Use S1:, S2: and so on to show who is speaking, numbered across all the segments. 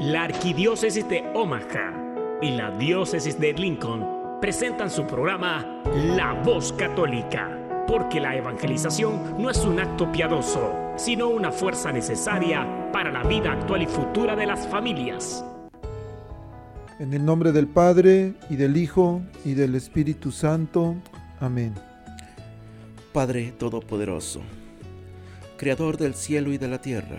S1: La Arquidiócesis de Omaha y la Diócesis de Lincoln presentan su programa La Voz Católica, porque la evangelización no es un acto piadoso, sino una fuerza necesaria para la vida actual y futura de las familias.
S2: En el nombre del Padre, y del Hijo, y del Espíritu Santo. Amén.
S3: Padre Todopoderoso, Creador del cielo y de la tierra,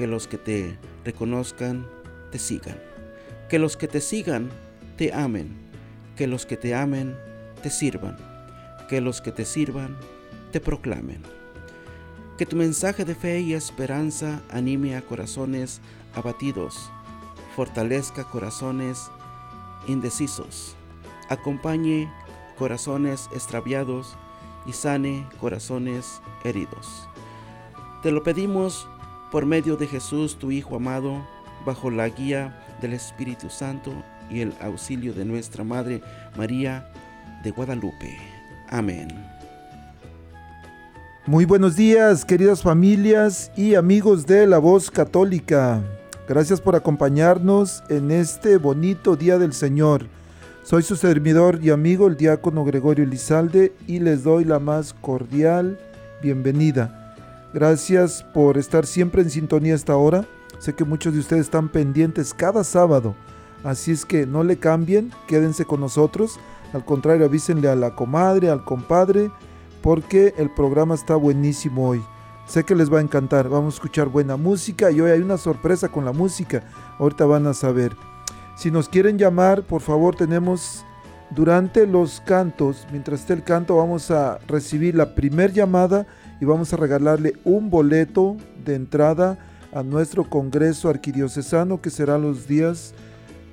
S3: que los que te reconozcan te sigan, que los que te sigan te amen, que los que te amen te sirvan, que los que te sirvan te proclamen. Que tu mensaje de fe y esperanza anime a corazones abatidos, fortalezca corazones indecisos, acompañe corazones extraviados y sane corazones heridos. Te lo pedimos por medio de Jesús, tu Hijo amado, bajo la guía del Espíritu Santo y el auxilio de nuestra Madre María de Guadalupe. Amén.
S2: Muy buenos días, queridas familias y amigos de la voz católica. Gracias por acompañarnos en este bonito día del Señor. Soy su servidor y amigo, el diácono Gregorio Lizalde, y les doy la más cordial bienvenida. Gracias por estar siempre en sintonía esta hora. Sé que muchos de ustedes están pendientes cada sábado, así es que no le cambien, quédense con nosotros. Al contrario, avísenle a la comadre, al compadre, porque el programa está buenísimo hoy. Sé que les va a encantar. Vamos a escuchar buena música y hoy hay una sorpresa con la música. Ahorita van a saber. Si nos quieren llamar, por favor, tenemos durante los cantos, mientras esté el canto, vamos a recibir la primer llamada y vamos a regalarle un boleto de entrada a nuestro Congreso Arquidiocesano que será los días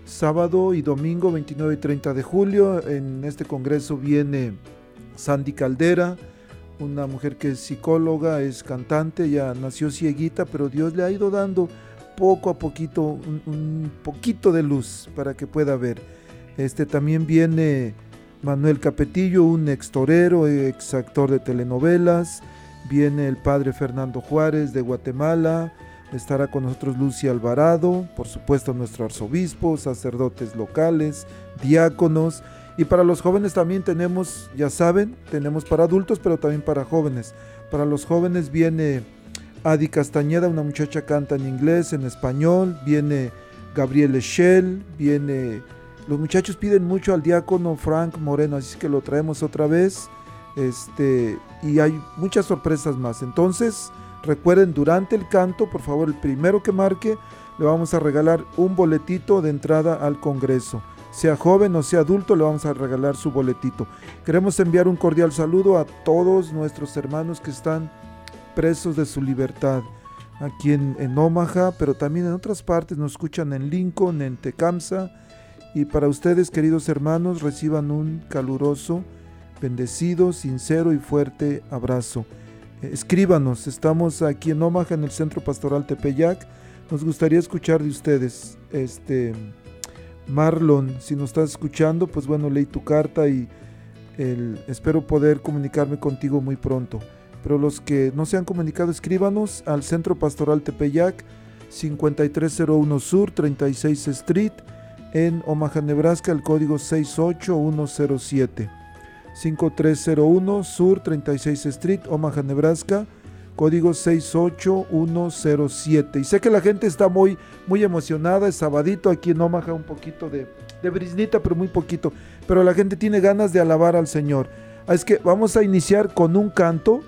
S2: sábado y domingo 29 y 30 de julio. En este Congreso viene Sandy Caldera, una mujer que es psicóloga, es cantante, ya nació cieguita, pero Dios le ha ido dando poco a poquito, un, un, poquito de luz para que pueda ver. Este también viene Manuel Capetillo, un ex torero, ex actor de telenovelas. Viene el padre Fernando Juárez de Guatemala. Estará con nosotros Lucia Alvarado, por supuesto nuestro arzobispo, sacerdotes locales, diáconos. Y para los jóvenes también tenemos, ya saben, tenemos para adultos, pero también para jóvenes. Para los jóvenes viene Adi Castañeda, una muchacha canta en inglés, en español, viene Gabriel Shell, viene... Los muchachos piden mucho al diácono Frank Moreno, así que lo traemos otra vez. Este, y hay muchas sorpresas más. Entonces, recuerden, durante el canto, por favor, el primero que marque, le vamos a regalar un boletito de entrada al Congreso. Sea joven o sea adulto, le vamos a regalar su boletito. Queremos enviar un cordial saludo a todos nuestros hermanos que están presos de su libertad aquí en, en, Omaha, pero también en otras partes. Nos escuchan en Lincoln, en Tecamsa. Y para ustedes, queridos hermanos, reciban un caluroso, bendecido, sincero y fuerte abrazo. Escríbanos, estamos aquí en Omaha, en el Centro Pastoral Tepeyac. Nos gustaría escuchar de ustedes. Este, Marlon, si nos estás escuchando, pues bueno, leí tu carta y espero poder comunicarme contigo muy pronto. Pero los que no se han comunicado, escríbanos al Centro Pastoral Tepeyac, 5301 Sur, 36 Street, en Omaha, Nebraska, el código 68107. 5301 Sur, 36 Street, Omaha, Nebraska, código 68107. Y sé que la gente está muy, muy emocionada, es sabadito aquí en Omaha, un poquito de, de brisnita, pero muy poquito. Pero la gente tiene ganas de alabar al Señor. Es que vamos a iniciar con un canto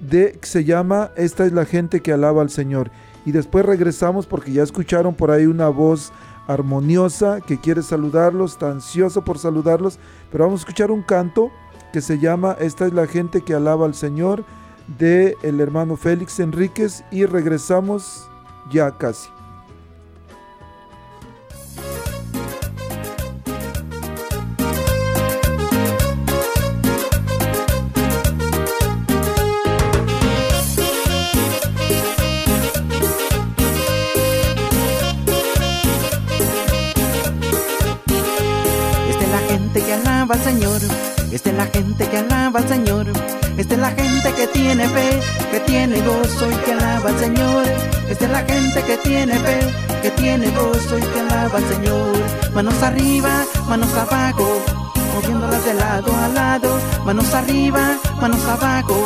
S2: de que se llama Esta es la gente que alaba al Señor. Y después regresamos porque ya escucharon por ahí una voz armoniosa que quiere saludarlos, está ansioso por saludarlos, pero vamos a escuchar un canto que se llama Esta es la gente que alaba al Señor de el hermano Félix Enríquez y regresamos ya casi.
S4: Tiene fe, que tiene gozo y que alaba al Señor. Es la gente que tiene fe, que tiene gozo y que alaba al Señor. Manos arriba, manos abajo, moviéndolas de lado a lado. Manos arriba, manos abajo,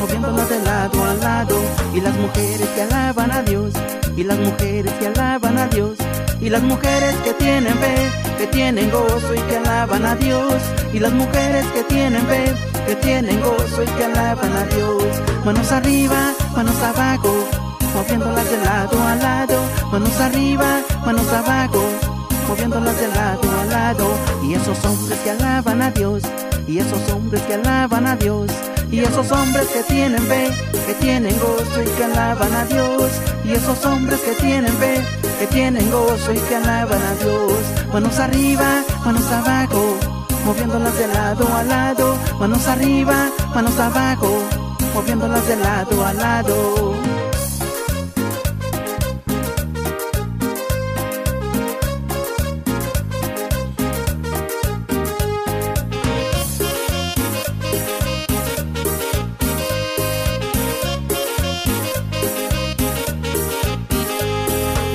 S4: moviéndolas de lado a lado. Y las mujeres que alaban a Dios, y las mujeres que alaban a Dios. Y las mujeres que tienen fe, que tienen gozo y que alaban a Dios. Y las mujeres que tienen fe, que tienen gozo y que alaban a Dios. Manos arriba, manos abajo, moviéndolas de lado a lado. Manos arriba, manos abajo, moviéndolas de lado a lado. Y esos hombres que alaban a Dios, y esos hombres que alaban a Dios. Y esos hombres que tienen fe, que tienen gozo y que alaban a Dios. Y esos hombres que tienen fe, que tienen gozo y que alaban a Dios. Manos arriba, manos abajo, moviéndolas de lado a lado. Manos arriba, manos abajo, moviéndolas de lado a lado.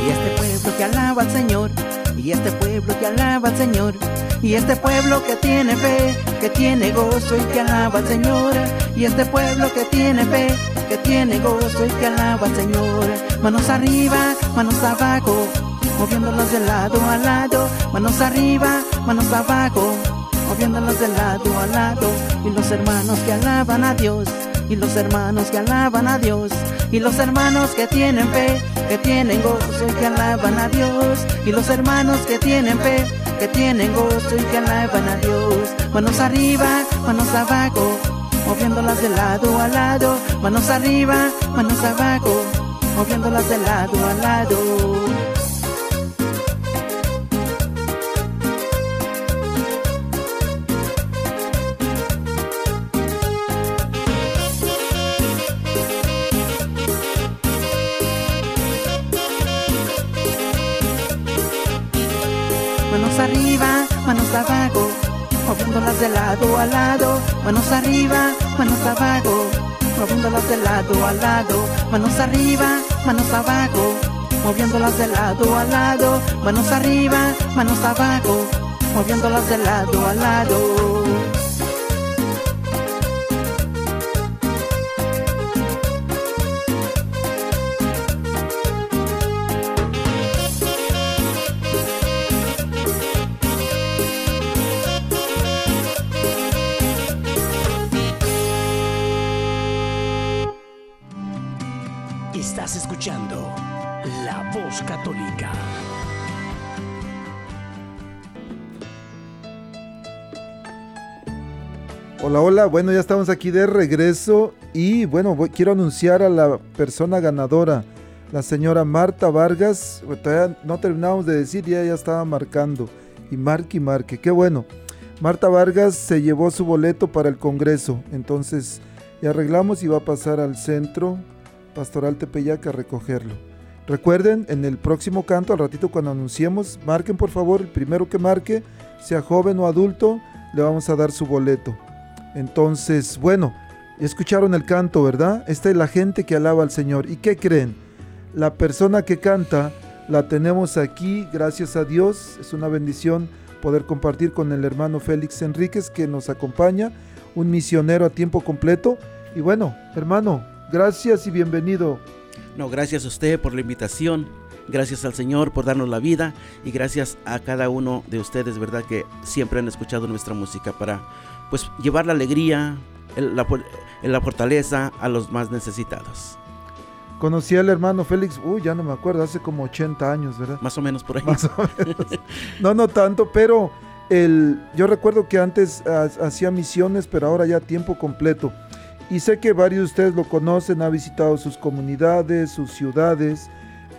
S4: Y este pueblo que alaba al Señor, y este pueblo que alaba al Señor, y este pueblo que tiene fe, que tiene gozo y que alaba al Señor, y este pueblo que tiene fe, que tiene gozo y que alaba al Señor. Manos arriba, manos abajo, moviéndolas de lado a lado, manos arriba, manos abajo, moviéndolas de lado a lado, y los hermanos que alaban a Dios, y los hermanos que alaban a Dios, y los hermanos que tienen fe, que tienen gozo y que alaban a Dios, y los hermanos que tienen fe, que tienen gozo y que alaban a Dios. Manos arriba, manos abajo, moviéndolas de lado a lado, manos arriba, manos abajo, moviéndolas de lado a lado. Abajo, moviéndolas de lado a lado. Manos arriba, manos abajo, moviéndolas de lado a lado. Manos arriba, manos abajo, moviéndolas de lado a lado. Manos arriba, manos abajo, moviéndolas de lado a lado.
S2: Hola, hola, bueno, ya estamos aquí de regreso y bueno, quiero anunciar a la persona ganadora, la señora Marta Vargas. Todavía no terminamos de decir, ya ya estaba marcando. Y marque y marque, qué bueno. Marta Vargas se llevó su boleto para el Congreso, entonces ya arreglamos y va a pasar al centro Pastoral Tepeyac a recogerlo. Recuerden, en el próximo canto, al ratito cuando anunciemos, marquen por favor, el primero que marque, sea joven o adulto, le vamos a dar su boleto. Entonces, bueno, escucharon el canto, ¿verdad? Esta es la gente que alaba al Señor. ¿Y qué creen? La persona que canta la tenemos aquí, gracias a Dios. Es una bendición poder compartir con el hermano Félix Enríquez que nos acompaña, un misionero a tiempo completo. Y bueno, hermano, gracias y bienvenido.
S3: No, gracias a usted por la invitación. Gracias al Señor por darnos la vida y gracias a cada uno de ustedes, ¿verdad? Que siempre han escuchado nuestra música para pues llevar la alegría, el- la, fortaleza a los más necesitados.
S2: Conocí al hermano Félix, uy, ya no me acuerdo, hace como 80 años, ¿verdad?
S3: Más o menos por ahí.
S2: Más o menos. No, no tanto, pero el, yo recuerdo que antes ha- hacía misiones, pero ahora ya tiempo completo. Y sé que varios de ustedes lo conocen, ha visitado sus comunidades, sus ciudades,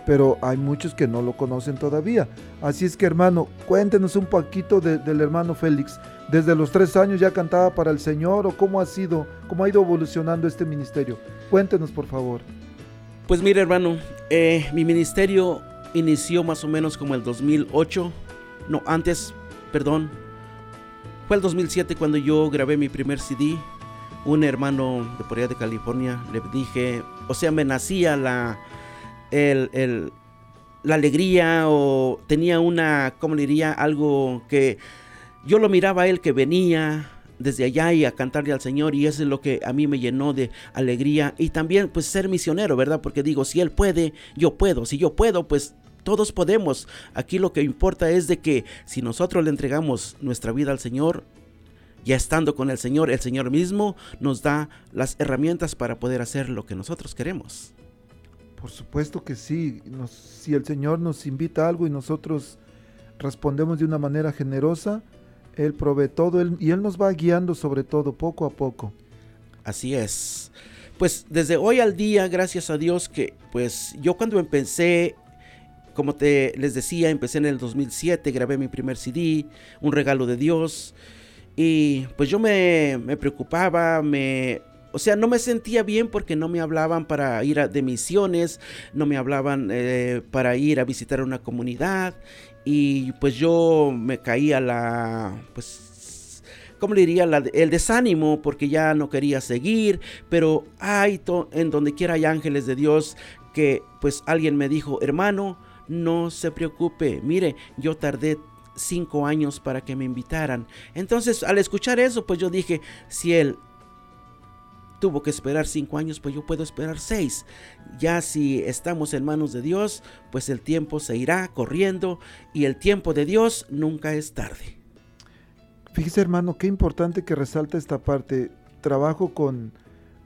S2: pero hay muchos que no lo conocen todavía. Así es que hermano, cuéntenos un poquito de- del hermano Félix. Desde los tres años ya cantaba para el Señor o cómo ha sido, cómo ha ido evolucionando este ministerio. Cuéntenos por favor.
S3: Pues mire hermano, eh, mi ministerio inició más o menos como el 2008, no antes, perdón, Fue el 2007 cuando yo grabé mi primer CD. Un hermano de por allá de California le dije, o sea, me nacía la, el, la alegría o tenía una, ¿cómo le diría? Algo que yo lo miraba a él que venía desde allá y a cantarle al Señor y eso es lo que a mí me llenó de alegría y también pues ser misionero, ¿verdad? Porque digo, si él puede, yo puedo, si yo puedo, pues todos podemos. Aquí lo que importa es de que si nosotros le entregamos nuestra vida al Señor, ya estando con el Señor, el Señor mismo nos da las herramientas para poder hacer lo que nosotros queremos.
S2: Por supuesto que sí. si el Señor nos invita a algo y nosotros respondemos de una manera generosa, Él provee todo y Él nos va guiando sobre todo poco a poco.
S3: Así es. Pues desde hoy al día, gracias a Dios que pues yo cuando empecé como te les decía, empecé en el 2007, grabé mi primer CD, un regalo de Dios. Y pues yo me, preocupaba, me, o sea, no me sentía bien porque no me hablaban para ir a, de misiones, no me hablaban eh, para ir a visitar una comunidad. Y pues yo me caía la, pues, ¿cómo le diría? el desánimo porque ya no quería seguir. Pero hay, en donde quiera hay ángeles de Dios que pues alguien me dijo, hermano, no se preocupe, mire, yo tardé cinco años para que me invitaran. Entonces, al escuchar eso, pues yo dije, si él tuvo que esperar cinco años, pues yo puedo esperar seis. Ya si estamos en manos de Dios, pues el tiempo se irá corriendo y el tiempo de Dios nunca es tarde.
S2: Fíjese hermano, qué importante que resalta esta parte. Trabajo con,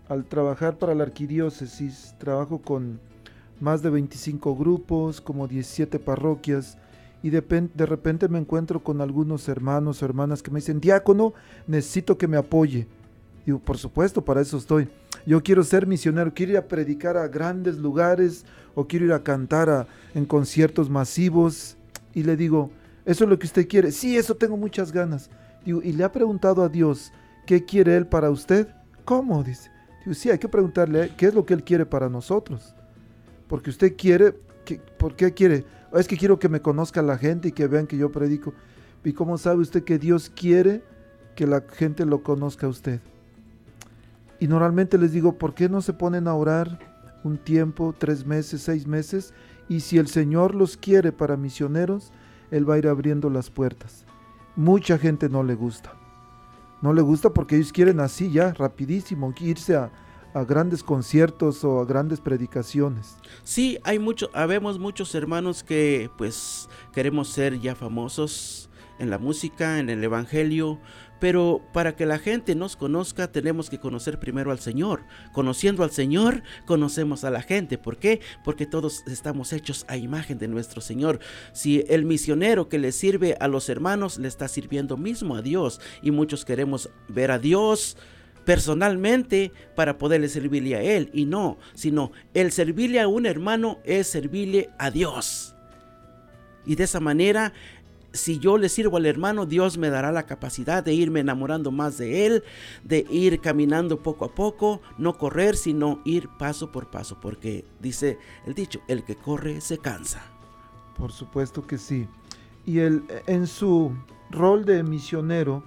S2: al trabajar para la arquidiócesis, trabajo con más de 25 grupos, como 17 parroquias, y de, repente me encuentro con algunos hermanos o hermanas que me dicen, diácono, necesito que me apoye. Digo, por supuesto, para eso estoy. Yo quiero ser misionero, quiero ir a predicar a grandes lugares o quiero ir a cantar en conciertos masivos. Y le digo, ¿eso es lo que usted quiere? Sí, eso tengo muchas ganas. ¿y le ha preguntado a Dios qué quiere Él para usted? ¿Cómo? Dice. Digo, sí, hay que preguntarle qué es lo que Él quiere para nosotros porque usted quiere, ¿por qué quiere? Es que quiero que me conozca la gente y que vean que yo predico. ¿Y cómo sabe usted que Dios quiere que la gente lo conozca a usted? Y normalmente les digo, ¿por qué no se ponen a orar un tiempo, tres meses, seis meses? Y si el Señor los quiere para misioneros, Él va a ir abriendo las puertas. Mucha gente no le gusta. No le gusta porque ellos quieren así ya, rapidísimo, irse a, a grandes conciertos o a grandes predicaciones.
S3: Sí, hay mucho, habemos muchos hermanos que pues queremos ser ya famosos en la música, en el evangelio, pero para que la gente nos conozca tenemos que conocer primero al Señor. Conociendo al Señor, conocemos a la gente. ¿Por qué? Porque todos estamos hechos a imagen de nuestro Señor. Si el misionero que le sirve a los hermanos le está sirviendo mismo a Dios y muchos queremos ver a Dios, personalmente para poderle servirle a Él. Y no, sino el servirle a un hermano es servirle a Dios. Y de esa manera, si yo le sirvo al hermano, Dios me dará la capacidad de irme enamorando más de Él, de ir caminando poco a poco, no correr, sino ir paso por paso, porque dice el dicho, el que corre se cansa.
S2: Por supuesto que sí. Y él, en su rol de misionero,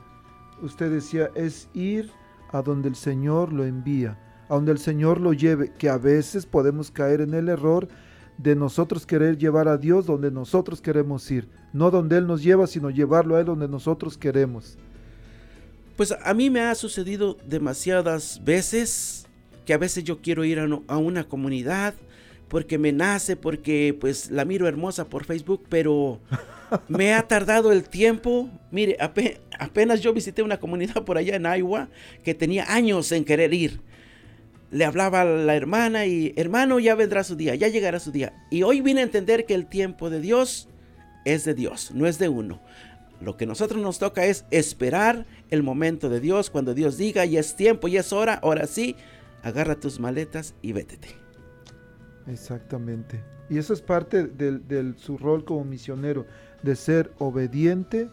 S2: usted decía, es ir a donde el Señor lo envía, a donde el Señor lo lleve, que a veces podemos caer en el error de nosotros querer llevar a Dios donde nosotros queremos ir, no donde Él nos lleva, sino llevarlo a Él donde nosotros queremos.
S3: Pues a mí me ha sucedido demasiadas veces que a veces yo quiero ir a, una comunidad porque me nace, porque pues la miro hermosa por Facebook, pero me ha tardado el tiempo. Mire, apenas yo visité una comunidad por allá en Iowa que tenía años en querer ir. Le hablaba a la hermana y hermano ya vendrá su día, ya llegará su día. Y hoy vine a entender que el tiempo de Dios es de Dios, no es de uno. Lo que nosotros nos toca es esperar el momento de Dios cuando Dios diga y es tiempo y es hora, ahora sí, agarra tus maletas y vétete.
S2: Exactamente. Y eso es parte de su rol como misionero de ser obediente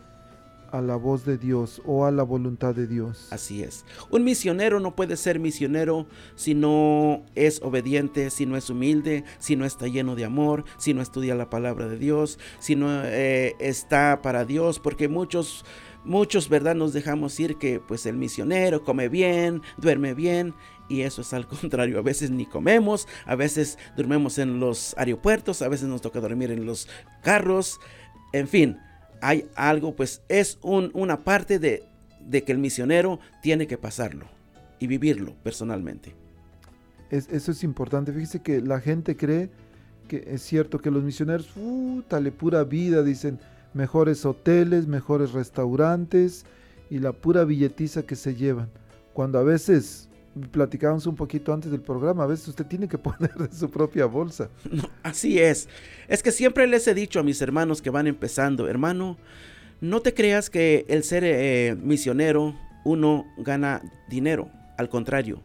S2: a la voz de Dios o a la voluntad de Dios.
S3: Así es. Un misionero no puede ser misionero si no es obediente, si no es humilde, si no está lleno de amor, si no estudia la palabra de Dios, si no eh, está para Dios, porque muchos muchos, ¿verdad? Nos dejamos ir que pues el misionero come bien, duerme bien y eso es al contrario. A veces ni comemos, a veces dormimos en los aeropuertos, a veces nos toca dormir en los carros, en fin, hay algo, pues es una parte de, que el misionero tiene que pasarlo y vivirlo personalmente.
S2: eso es importante. Fíjese que la gente cree que es cierto que los misioneros, uh, tale pura vida, dicen mejores hoteles, mejores restaurantes y la pura billetiza que se llevan. Cuando a veces platicábamos un poquito antes del programa, a veces usted tiene que poner de su propia bolsa.
S3: así es. Es que siempre les he dicho a mis hermanos que van empezando, hermano, no te creas que el ser eh, misionero uno gana dinero, al contrario.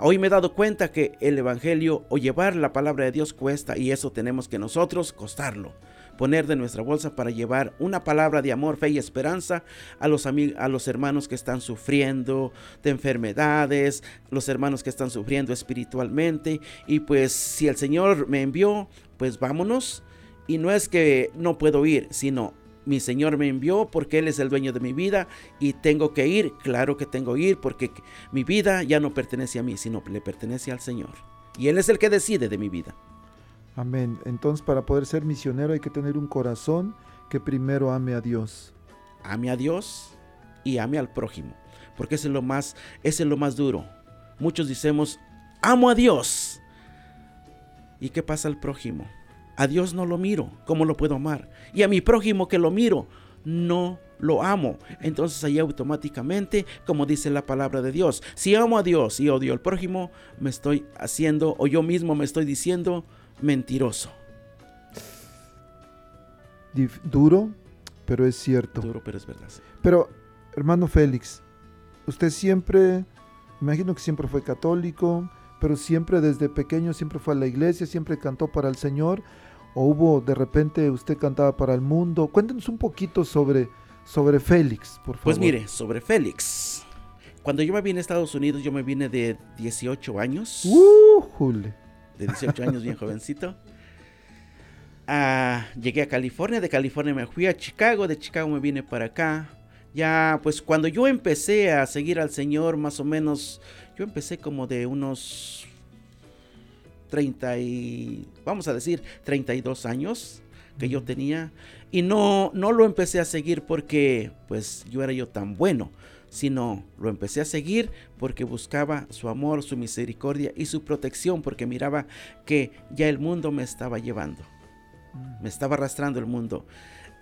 S3: Hoy me he dado cuenta que el Evangelio o llevar la palabra de Dios cuesta y eso tenemos que nosotros costarlo poner de nuestra bolsa para llevar una palabra de amor, fe y esperanza a los, a los hermanos que están sufriendo de enfermedades, los hermanos que están sufriendo espiritualmente. Y pues si el Señor me envió, pues vámonos. Y no es que no puedo ir, sino mi Señor me envió porque Él es el dueño de mi vida y tengo que ir. Claro que tengo que ir porque mi vida ya no pertenece a mí, sino le pertenece al Señor. Y Él es el que decide de mi vida.
S2: Amén. Entonces para poder ser misionero hay que tener un corazón que primero ame a Dios.
S3: Ame a Dios y ame al prójimo, porque ese es lo más, es lo más duro. Muchos decimos, amo a Dios. ¿Y qué pasa al prójimo? A Dios no lo miro, ¿cómo lo puedo amar? Y a mi prójimo que lo miro, no lo amo. Entonces ahí automáticamente, como dice la palabra de Dios, si amo a Dios y odio al prójimo, me estoy haciendo, o yo mismo me estoy diciendo, mentiroso.
S2: Duro, pero es cierto.
S3: Duro, pero es verdad.
S2: Pero, hermano Félix, usted siempre, imagino que siempre fue católico, pero siempre desde pequeño siempre fue a la iglesia, siempre cantó para el Señor, o hubo de repente usted cantaba para el mundo. Cuéntenos un poquito sobre, sobre Félix, por pues favor.
S3: Pues mire, sobre Félix. Cuando yo me vine a Estados Unidos, yo me vine de 18 años.
S2: Uh, jule
S3: de 18 años, bien jovencito. Ah, llegué a California, de California me fui a Chicago, de Chicago me vine para acá. Ya, pues cuando yo empecé a seguir al Señor, más o menos, yo empecé como de unos 30 y, vamos a decir, 32 años que yo tenía. Y no, no lo empecé a seguir porque, pues, yo era yo tan bueno sino lo empecé a seguir porque buscaba su amor, su misericordia y su protección, porque miraba que ya el mundo me estaba llevando, me estaba arrastrando el mundo.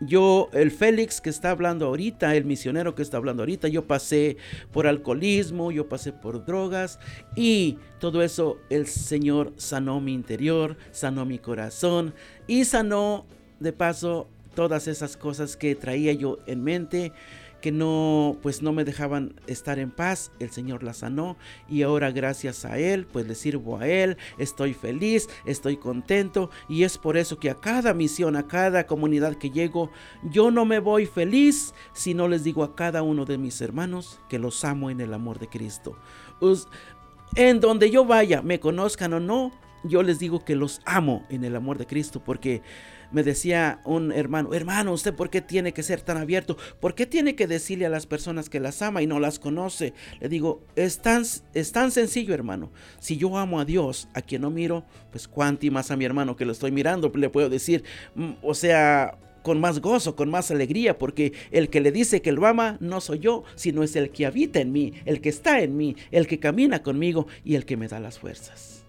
S3: Yo, el Félix que está hablando ahorita, el misionero que está hablando ahorita, yo pasé por alcoholismo, yo pasé por drogas y todo eso el Señor sanó mi interior, sanó mi corazón y sanó de paso todas esas cosas que traía yo en mente que no pues no me dejaban estar en paz, el Señor la sanó y ahora gracias a él pues le sirvo a él, estoy feliz, estoy contento y es por eso que a cada misión, a cada comunidad que llego, yo no me voy feliz si no les digo a cada uno de mis hermanos que los amo en el amor de Cristo. en donde yo vaya, me conozcan o no, yo les digo que los amo en el amor de Cristo porque me decía un hermano, hermano, ¿usted por qué tiene que ser tan abierto? ¿Por qué tiene que decirle a las personas que las ama y no las conoce? Le digo, es tan, es tan sencillo, hermano. Si yo amo a Dios, a quien no miro, pues cuánti más a mi hermano que lo estoy mirando, le puedo decir, mm, o sea, con más gozo, con más alegría, porque el que le dice que lo ama no soy yo, sino es el que habita en mí, el que está en mí, el que camina conmigo y el que me da las fuerzas.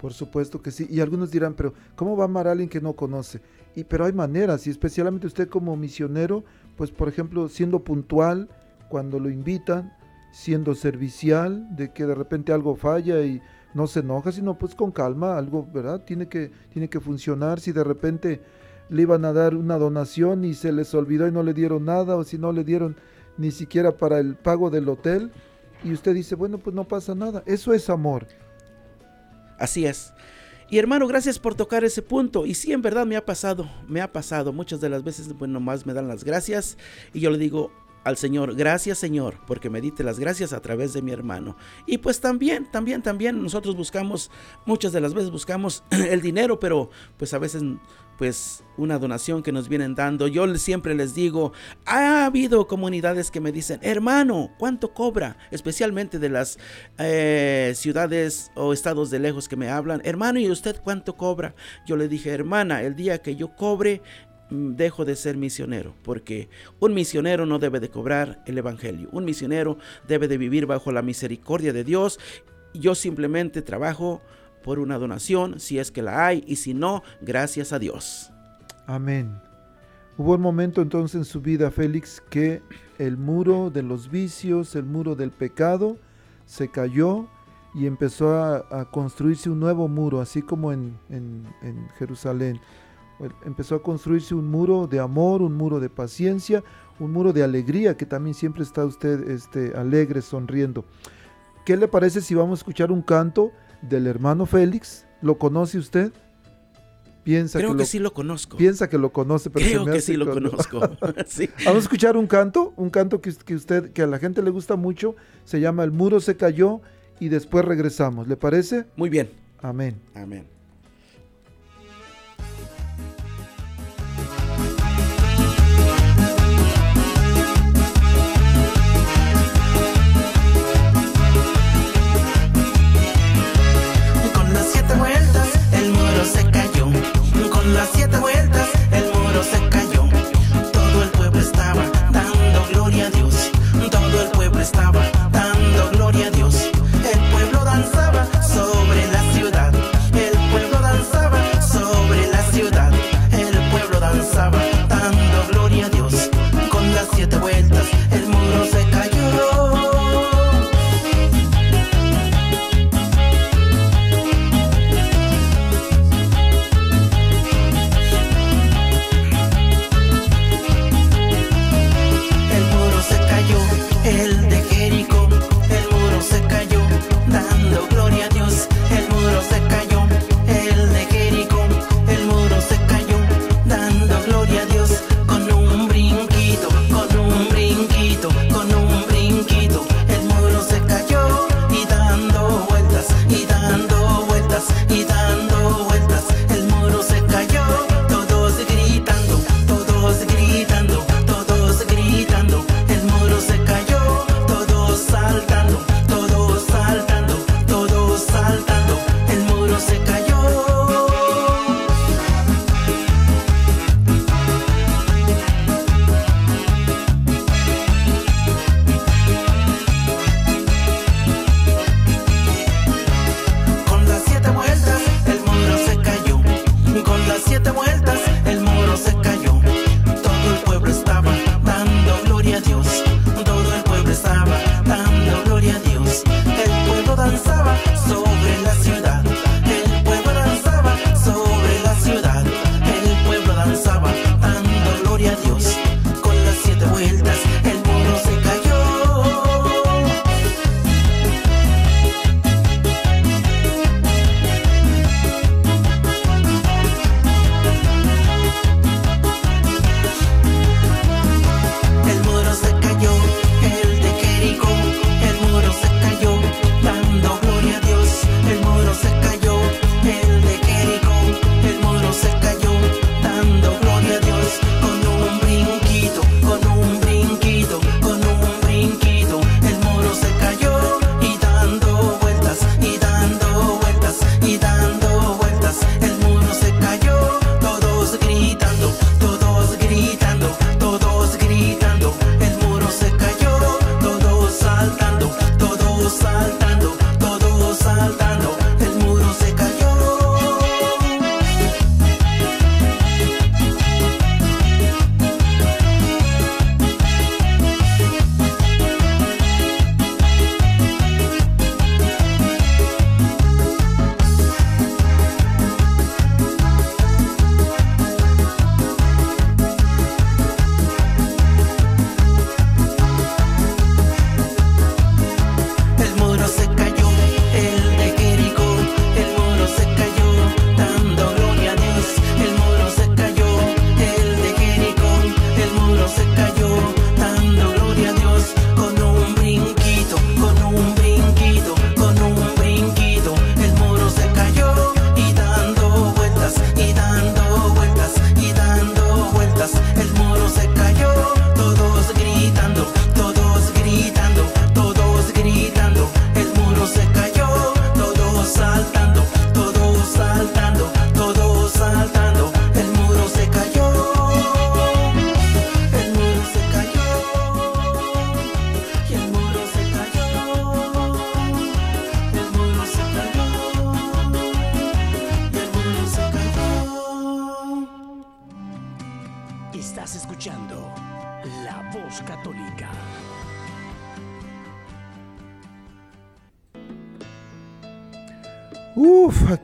S2: Por supuesto que sí. Y algunos dirán, pero ¿cómo va a amar a alguien que no conoce? Y, pero hay maneras, y especialmente usted como misionero, pues por ejemplo, siendo puntual cuando lo invitan, siendo servicial, de que de repente algo falla y no se enoja, sino pues con calma, algo, ¿verdad? Tiene que, tiene que funcionar. Si de repente le iban a dar una donación y se les olvidó y no le dieron nada, o si no le dieron ni siquiera para el pago del hotel, y usted dice, bueno, pues no pasa nada. Eso es amor.
S3: Así es. Y hermano, gracias por tocar ese punto. Y sí, en verdad me ha pasado, me ha pasado. Muchas de las veces, bueno, más me dan las gracias. Y yo le digo al Señor, gracias Señor, porque me dite las gracias a través de mi hermano. Y pues también, también, también nosotros buscamos, muchas de las veces buscamos el dinero, pero pues a veces pues una donación que nos vienen dando. Yo siempre les digo, ha habido comunidades que me dicen, hermano, ¿cuánto cobra? Especialmente de las eh, ciudades o estados de lejos que me hablan, hermano, ¿y usted cuánto cobra? Yo le dije, hermana, el día que yo cobre, mm, dejo de ser misionero, porque un misionero no debe de cobrar el Evangelio, un misionero debe de vivir bajo la misericordia de Dios. Yo simplemente trabajo por una donación, si es que la hay, y si no, gracias a Dios.
S2: Amén. Hubo un momento entonces en su vida, Félix, que el muro de los vicios, el muro del pecado, se cayó y empezó a, construirse un nuevo muro, así como en, Jerusalén. Empezó a construirse un muro de amor, un muro de paciencia, un muro de alegría, que también siempre está usted este, alegre, sonriendo. ¿Qué le parece si vamos a escuchar un canto? Del hermano Félix. ¿Lo conoce usted?
S3: Piensa Creo que, sí lo conozco.
S2: Piensa que lo conoce,
S3: pero Creo que sí lo conozco.
S2: Vamos a escuchar un canto, un canto que, que, usted, que a la gente le gusta mucho. Se llama El muro se cayó y después regresamos. ¿Le parece?
S3: Muy bien.
S2: Amén.
S3: Amén.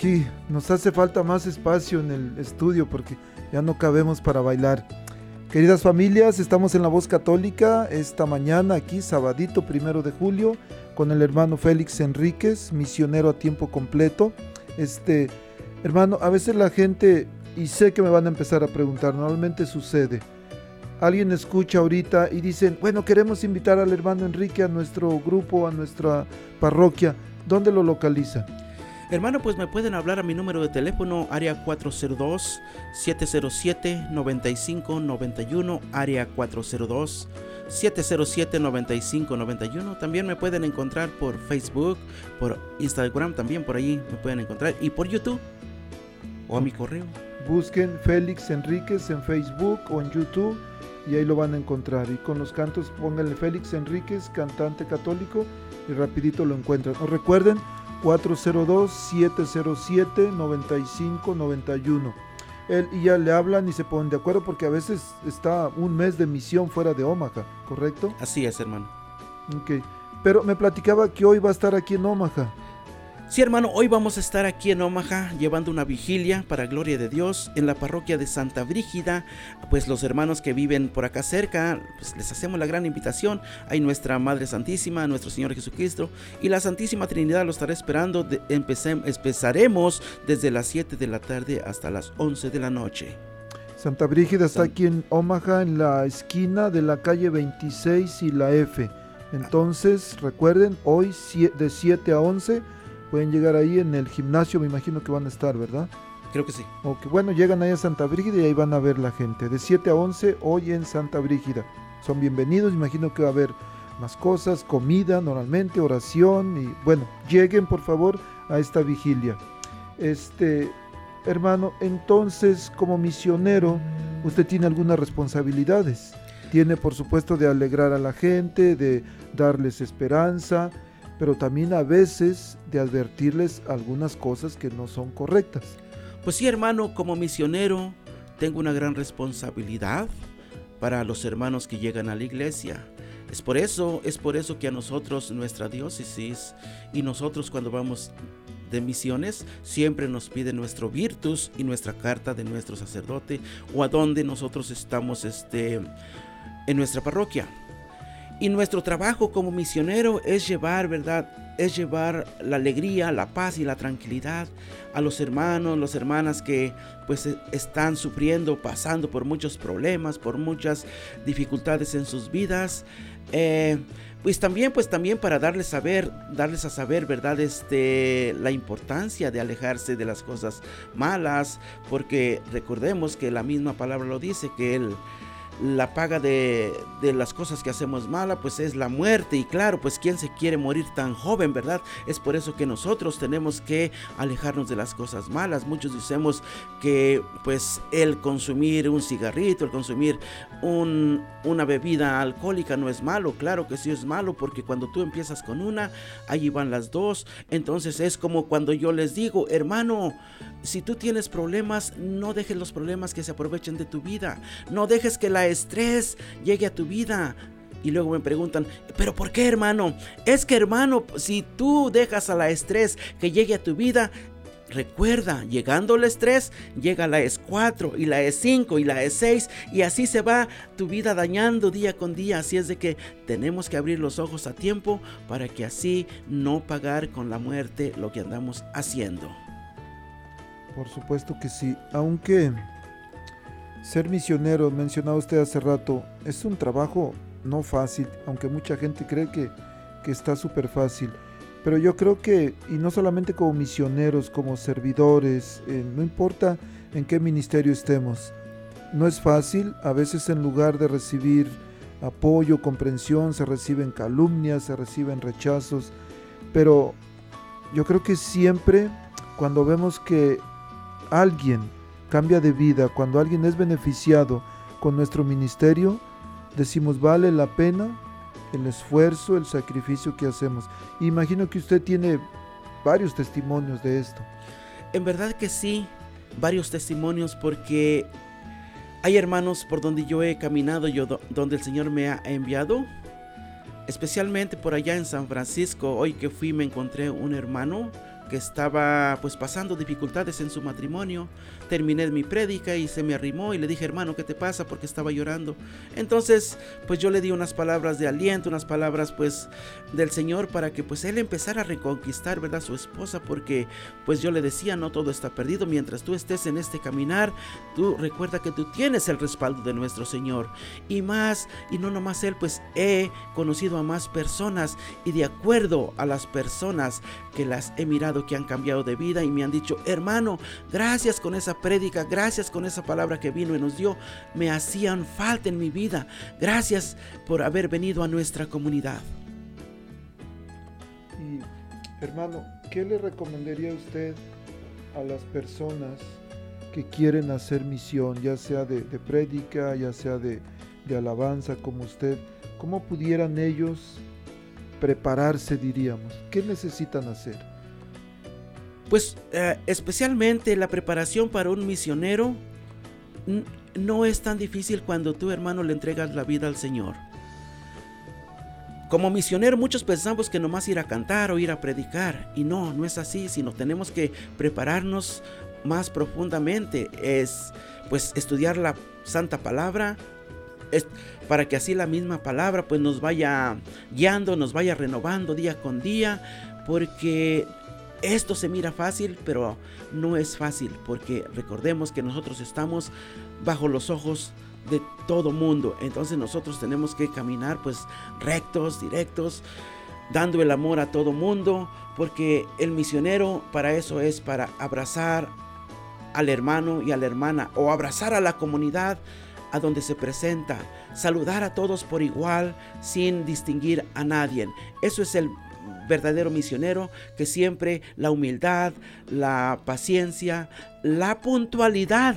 S2: Aquí nos hace falta más espacio en el estudio porque ya no cabemos para bailar. Queridas familias, estamos en la Voz Católica esta mañana aquí, sabadito primero de julio, con el hermano Félix Enríquez, misionero a tiempo completo. Este, hermano, a veces la gente, y sé que me van a empezar a preguntar, normalmente sucede. Alguien escucha ahorita y dicen, bueno, queremos invitar al hermano Enrique a nuestro grupo, a nuestra parroquia. ¿Dónde lo localiza?
S3: Hermano, pues me pueden hablar a mi número de teléfono, área 402-707-9591, área 402-707-9591. También me pueden encontrar por Facebook, por Instagram, también por ahí me pueden encontrar, y por YouTube o a mi correo.
S2: Busquen Félix Enríquez en Facebook o en YouTube y ahí lo van a encontrar. Y con los cantos pónganle Félix Enríquez, cantante católico, y rapidito lo encuentran. O recuerden, 402-707-9591. Él y ya le hablan y se ponen de acuerdo porque a veces está un mes de misión fuera de Omaha, ¿correcto?
S3: Así es, hermano.
S2: Ok. Pero me platicaba que hoy va a estar aquí en Omaha.
S3: Sí, hermano, hoy vamos a estar aquí en Omaha llevando una vigilia para gloria de Dios en la parroquia de Santa Brígida. Pues los hermanos que viven por acá cerca, pues les hacemos la gran invitación. Hay nuestra Madre Santísima, nuestro Señor Jesucristo y la Santísima Trinidad lo estará esperando. empezaremos desde las 7 de la tarde hasta las 11 de la noche.
S2: Santa Brígida está aquí en Omaha, en la esquina de la calle 26 y la F. Entonces, recuerden, hoy de 7 a 11 pueden llegar ahí en el gimnasio, me imagino que van a estar, ¿verdad?
S3: Creo que sí.
S2: Ok, bueno, llegan ahí a Santa Brígida y ahí van a ver la gente. De 7 a 11 hoy en Santa Brígida. Son bienvenidos, imagino que va a haber más cosas, comida normalmente, oración y bueno, lleguen por favor a esta vigilia. Este, hermano, entonces como misionero, usted tiene algunas responsabilidades. Tiene por supuesto de alegrar a la gente, de darles esperanza, pero también a veces de advertirles algunas cosas que no son correctas.
S3: Pues sí, hermano, como misionero tengo una gran responsabilidad para los hermanos que llegan a la iglesia. Es por eso, es por eso que a nosotros nuestra diócesis y nosotros cuando vamos de misiones siempre nos pide nuestro virtus y nuestra carta de nuestro sacerdote o a donde nosotros estamos este en nuestra parroquia. Y nuestro trabajo como misionero es llevar, ¿verdad? Es llevar la alegría, la paz y la tranquilidad a los hermanos, las hermanas que pues e, están sufriendo, pasando por muchos problemas, por muchas dificultades en sus vidas. Eh, pues también, pues también para darles saber, darles a saber, ¿verdad? Este, la importancia de alejarse de las cosas malas, porque recordemos que la misma palabra lo dice, que él la paga de, las cosas que hacemos mala, pues es la muerte. Y claro, pues quién se quiere morir tan joven, ¿verdad? Es por eso que nosotros tenemos que alejarnos de las cosas malas. Muchos decimos que pues el consumir un cigarrito, el consumir una bebida alcohólica no es malo. Claro que sí es malo porque cuando tú empiezas con una, allí van las dos. Entonces es como cuando yo les digo, hermano, si tú tienes problemas, no dejes los problemas que se aprovechen de tu vida. No dejes que la estrés llegue a tu vida. Y luego me preguntan, ¿pero por qué hermano? Es que hermano, si tú dejas a la estrés que llegue a tu vida, Recuerda, llegando el estrés, llega la S4 y la S5 y la S6 y así se va tu vida dañando día con día. Así es de que tenemos que abrir los ojos a tiempo para que así no pagar con la muerte lo que andamos haciendo.
S2: Por supuesto que sí, aunque ser misionero, mencionaba usted hace rato, es un trabajo no fácil, aunque mucha gente cree que, está súper fácil. Pero yo creo que, y no solamente como misioneros, como servidores, eh, no importa en qué ministerio estemos, no es fácil, a veces en lugar de recibir apoyo, comprensión, se reciben calumnias, se reciben rechazos, pero yo creo que siempre cuando vemos que alguien cambia de vida, cuando alguien es beneficiado con nuestro ministerio, decimos vale la pena el esfuerzo, el sacrificio que hacemos. Imagino que usted tiene varios testimonios de esto.
S3: En verdad que sí, varios testimonios porque Hay hermanos por donde yo he caminado, yo, donde el Señor me ha enviado. Especialmente por allá en San Francisco, hoy que fui me encontré un hermano que estaba pues pasando dificultades en su matrimonio. Terminé mi prédica y se me arrimó y le dije, hermano, ¿qué te pasa? Porque estaba llorando. Entonces, pues yo le di unas palabras de aliento, unas palabras pues del Señor para que pues él empezara a reconquistar, ¿verdad? Su esposa, porque pues yo le decía, no todo está perdido. Mientras tú estés en este caminar, tú recuerda que tú tienes el respaldo de nuestro Señor. Y más, y no nomás él, pues he conocido a más personas y de acuerdo a las personas que las he mirado que han cambiado de vida y me han dicho, hermano, gracias con esa prédica, gracias con esa palabra que vino y nos dio, me hacían falta en mi vida. Gracias por haber venido a nuestra comunidad.
S2: Y hermano, ¿qué le recomendaría usted a las personas que quieren hacer misión, ya sea de, prédica, ya sea de, de alabanza como usted? ¿Cómo pudieran ellos prepararse, diríamos? ¿Qué necesitan hacer?
S3: Pues eh, especialmente la preparación para un misionero no es tan difícil cuando tu hermano le entregas la vida al Señor. Como misionero muchos pensamos que nomás ir a cantar o ir a predicar y no, no es así, sino tenemos que prepararnos más profundamente, es pues estudiar la santa palabra, para que así la misma palabra pues nos vaya guiando, nos vaya renovando día con día, porque esto se mira fácil, pero no es fácil, porque recordemos que nosotros estamos bajo los ojos de todo mundo, entonces nosotros tenemos que caminar pues rectos, directos, dando el amor a todo mundo, porque el misionero para eso es para abrazar al hermano y a la hermana o abrazar a la comunidad a donde se presenta, saludar a todos por igual sin distinguir a nadie. Eso es el verdadero misionero que siempre la humildad, la paciencia, la puntualidad.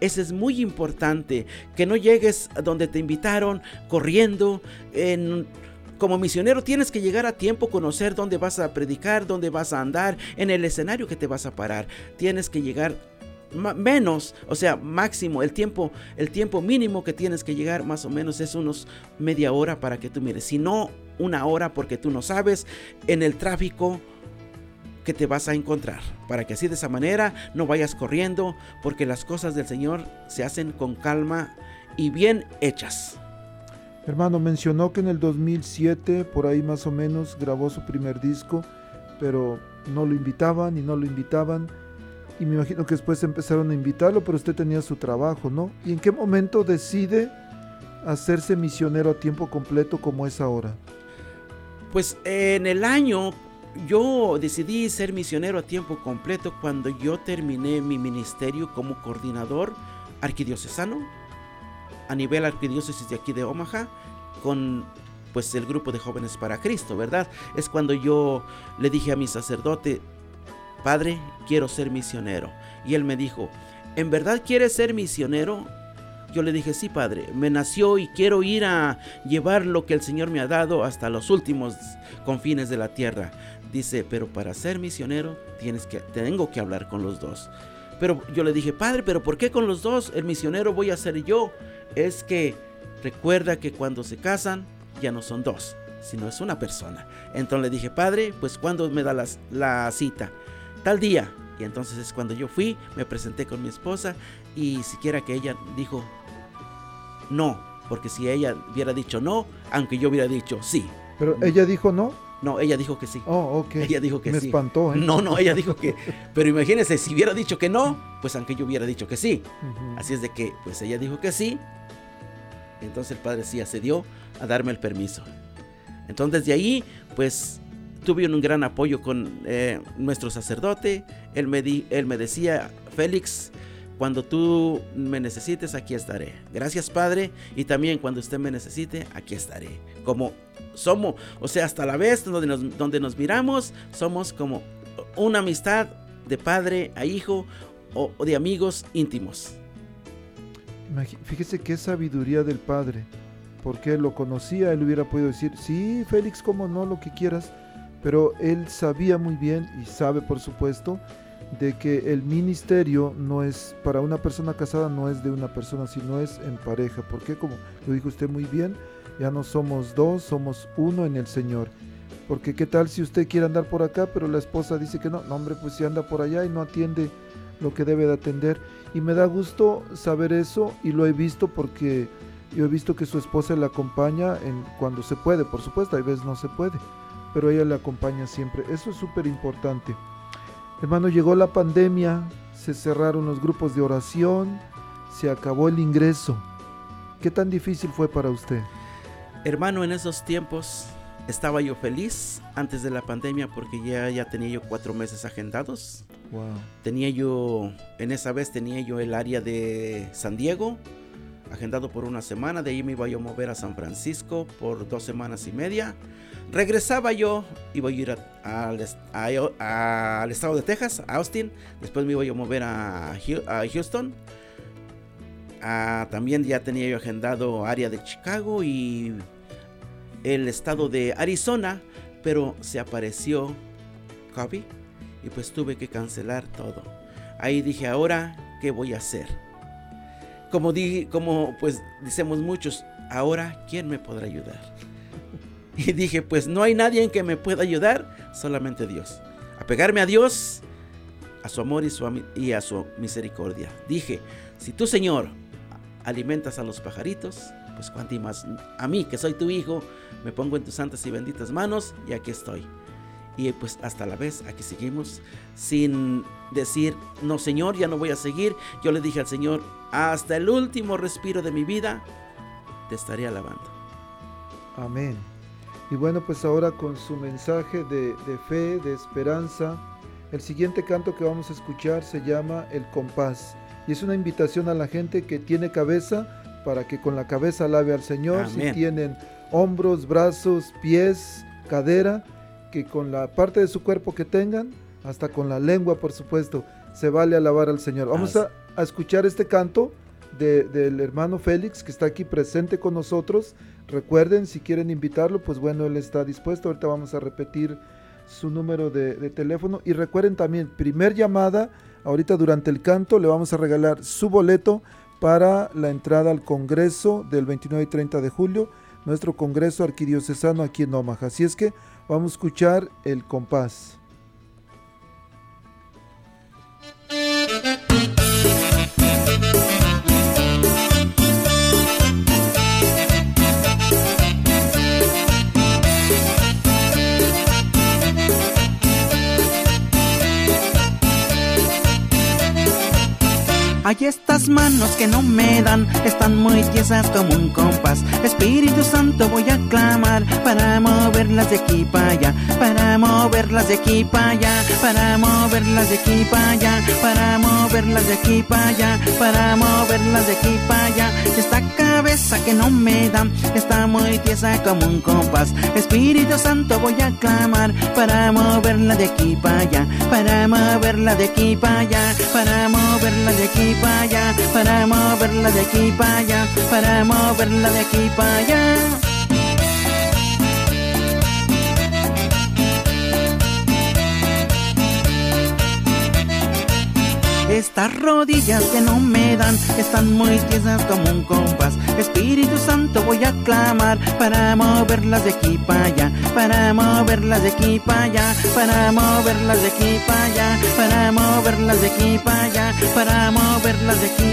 S3: Eso es muy importante, que no llegues donde te invitaron corriendo. En, como misionero tienes que llegar a tiempo, conocer dónde vas a predicar, dónde vas a andar, en el escenario que te vas a parar. Tienes que llegar menos, o sea, máximo, el tiempo, el tiempo mínimo que tienes que llegar más o menos es unos media hora para que tú mires, si no una hora porque tú no sabes en el tráfico que te vas a encontrar, para que así de esa manera no vayas corriendo, porque las cosas del Señor se hacen con calma y bien hechas.
S2: Hermano, mencionó que en el 2007, por ahí más o menos, grabó su primer disco, pero no lo invitaban y no lo invitaban y me imagino que después empezaron a invitarlo, pero usted tenía su trabajo, ¿no? ¿Y en qué momento decide hacerse misionero a tiempo completo como es ahora?
S3: Pues en el año yo decidí ser misionero a tiempo completo cuando yo terminé mi ministerio como coordinador arquidiocesano a nivel arquidiócesis de aquí de Omaha con pues el grupo de jóvenes para Cristo, ¿verdad? Es cuando yo le dije a mi sacerdote, Padre, quiero ser misionero. Y él me dijo, ¿en verdad quieres ser misionero? Yo le dije, sí, Padre, me nació y quiero ir a llevar lo que el Señor me ha dado hasta los últimos confines de la tierra. Dice, pero para ser misionero tienes que, tengo que hablar con los dos. Pero yo le dije, Padre, pero ¿por qué con los dos? El misionero voy a ser yo. Es que recuerda que cuando se casan ya no son dos, sino es una persona. Entonces le dije, Padre, pues ¿cuándo me da la, la cita? tal día. Y entonces es cuando yo fui, me presenté con mi esposa y siquiera que ella dijo no, porque si ella hubiera dicho no, aunque yo hubiera dicho sí.
S2: Pero ella dijo no.
S3: No, ella dijo que sí.
S2: Oh, ok.
S3: Ella dijo que
S2: sí.
S3: Me
S2: espantó, ¿eh?
S3: No, no, ella dijo que. Pero imagínense, si hubiera dicho que no, pues aunque yo hubiera dicho que sí. Así es de que, pues ella dijo que sí. Entonces el padre sí accedió a darme el permiso. Entonces de ahí, pues tuve un gran apoyo con eh, nuestro sacerdote. Él me, él me decía, Félix, cuando tú me necesites, aquí estaré. Gracias, Padre. Y también cuando usted me necesite, aquí estaré. Como somos, o sea, hasta la vez donde nos, donde nos miramos, somos como una amistad de padre a hijo o, o de amigos íntimos.
S2: Fíjese qué sabiduría del Padre. Porque lo conocía, él hubiera podido decir, sí, Félix, como no, lo que quieras pero él sabía muy bien y sabe por supuesto de que el ministerio no es para una persona casada no es de una persona sino es en pareja. Porque como lo dijo usted muy bien ya no somos dos somos uno en el Señor. Porque qué tal si usted quiere andar por acá pero la esposa dice que no no hombre pues si anda por allá y no atiende lo que debe de atender y me da gusto saber eso y lo he visto porque yo he visto que su esposa le acompaña en cuando se puede. Por supuesto hay veces no se puede pero ella le acompaña siempre eso es súper importante Hermano, llegó la pandemia, se cerraron los grupos de oración, se acabó el ingreso. ¿Qué tan difícil fue para usted?
S3: Hermano, en esos tiempos estaba yo feliz antes de la pandemia porque ya, ya tenía yo cuatro meses agendados.
S2: Wow.
S3: Tenía yo, en esa vez tenía yo el área de San Diego, agendado por una semana, de ahí me iba yo a mover a San Francisco por dos semanas y media. Regresaba yo, iba a ir al estado de Texas, a Austin, después me iba a mover a, Houston. Ah, también ya tenía yo agendado área de Chicago y el estado de Arizona, pero se apareció COVID y pues tuve que cancelar todo. Ahí dije, ahora, ¿qué voy a hacer? Como, di, como pues decimos muchos, ahora, ¿quién me podrá ayudar? Y dije, pues no hay nadie en que me pueda ayudar, solamente Dios. Apegarme a Dios, a su amor y, a su misericordia. Dije, si tú, Señor, alimentas a los pajaritos, pues cuánto más a mí, que soy tu hijo, me pongo en tus santas y benditas manos y aquí estoy. Y pues hasta la vez aquí seguimos sin decir, no Señor, ya no voy a seguir. Yo le dije al Señor, hasta el último respiro de mi vida, te estaré alabando.
S2: Amén. Y bueno, pues ahora con su mensaje de, fe, de esperanza, el siguiente canto que vamos a escuchar se llama El compás. Y es una invitación a la gente que tiene cabeza para que con la cabeza alabe al Señor. Si tienen hombros, brazos, pies, cadera, que con la parte de su cuerpo que tengan, hasta con la lengua, por supuesto, se vale alabar al Señor. Vamos a, a escuchar este canto del hermano Félix que está aquí presente con nosotros. Recuerden, si quieren invitarlo, pues bueno, él está dispuesto. Ahorita vamos a repetir su número de, de, teléfono. Y recuerden también, primer llamada, ahorita durante el canto le vamos a regalar su boleto para la entrada al Congreso del 29 y 30 de julio, nuestro Congreso Arquidiocesano aquí en Omaha. Así es que vamos a escuchar el compás.
S4: Hay estas manos que no me dan, están muy tiesas como un compás. Espíritu Santo voy a clamar para moverlas de aquí para allá, para moverlas de aquí para allá, para moverlas de aquí para allá, para moverlas de aquí para allá, moverlas de aquí. Esta cabeza que no me dan está muy tiesa como un compás. Espíritu Santo voy a clamar para moverla de aquí para allá, para moverla de aquí para allá, para moverla de aquí para moverla de aquí para allá, para moverla de aquí para allá. Estas rodillas que no me dan están muy tiesas como un compás. Espíritu Santo voy a clamar para moverlas de aquí para allá, para moverlas de aquí para allá, para moverlas de aquí para allá, para moverlas de aquí para allá, para moverlas de aquí.